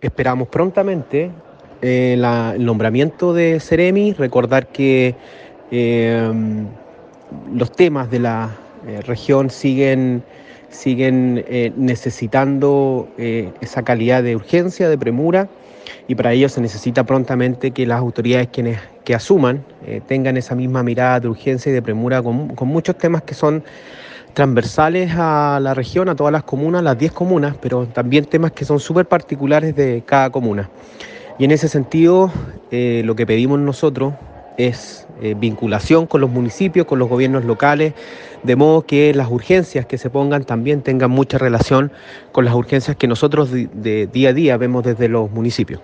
esperamos prontamente eh, el nombramiento de Ceremi, recordar que eh, los temas de la eh, región siguen, siguen necesitando esa calidad de urgencia, de premura, y para ello se necesita prontamente que las autoridades quienes que asuman tengan esa misma mirada de urgencia y de premura con, con muchos temas que son transversales a la región, a todas las comunas, las 10 comunas, pero también temas que son súper particulares de cada comuna. Y en ese sentido, eh, lo que pedimos nosotros es eh, vinculación con los municipios, con los gobiernos locales, de modo que las urgencias que se pongan también tengan mucha relación con las urgencias que nosotros de día a día vemos desde los municipios.